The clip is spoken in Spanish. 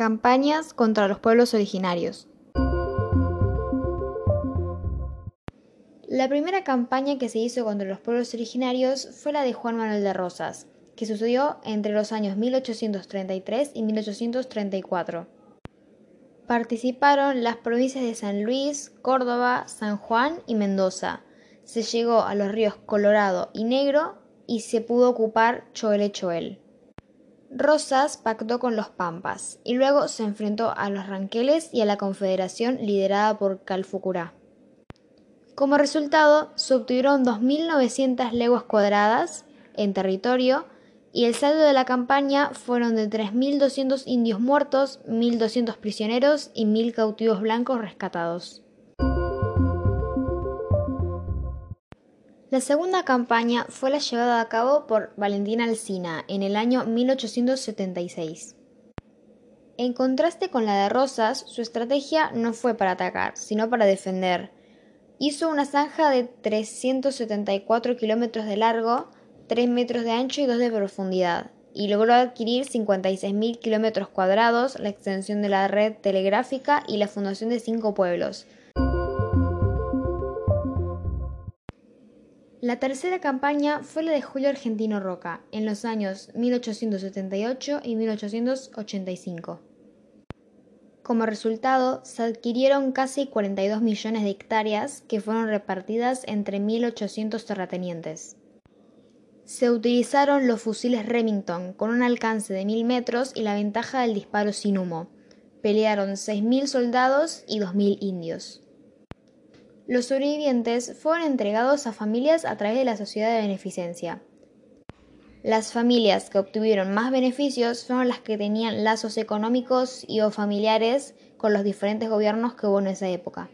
Campañas contra los pueblos originarios. La primera campaña que se hizo contra los pueblos originarios fue la de Juan Manuel de Rosas, que sucedió entre los años 1833 y 1834. Participaron las provincias de San Luis, Córdoba, San Juan y Mendoza. Se llegó a los ríos Colorado y Negro y se pudo ocupar Choel Choel. Rosas pactó con los Pampas y luego se enfrentó a los Ranqueles y a la confederación liderada por Calfucurá. Como resultado, se obtuvieron 2.900 leguas cuadradas en territorio y el saldo de la campaña fueron de 3.200 indios muertos, 1.200 prisioneros y 1.000 cautivos blancos rescatados. La segunda campaña fue la llevada a cabo por Valentín Alsina en el año 1876. En contraste con la de Rosas, su estrategia no fue para atacar, sino para defender. Hizo una zanja de 374 kilómetros de largo, 3 metros de ancho y 2 de profundidad, y logró adquirir 56.000 kilómetros cuadrados, la extensión de la red telegráfica y la fundación de cinco pueblos, La tercera campaña fue la de Julio Argentino Roca, en los años 1878 y 1885. Como resultado, se adquirieron casi 42 millones de hectáreas que fueron repartidas entre 1.800 terratenientes. Se utilizaron los fusiles Remington con un alcance de 1.000 metros y la ventaja del disparo sin humo. Pelearon 6.000 soldados y 2.000 indios. Los sobrevivientes fueron entregados a familias a través de la sociedad de beneficencia. Las familias que obtuvieron más beneficios fueron las que tenían lazos económicos y o familiares con los diferentes gobiernos que hubo en esa época.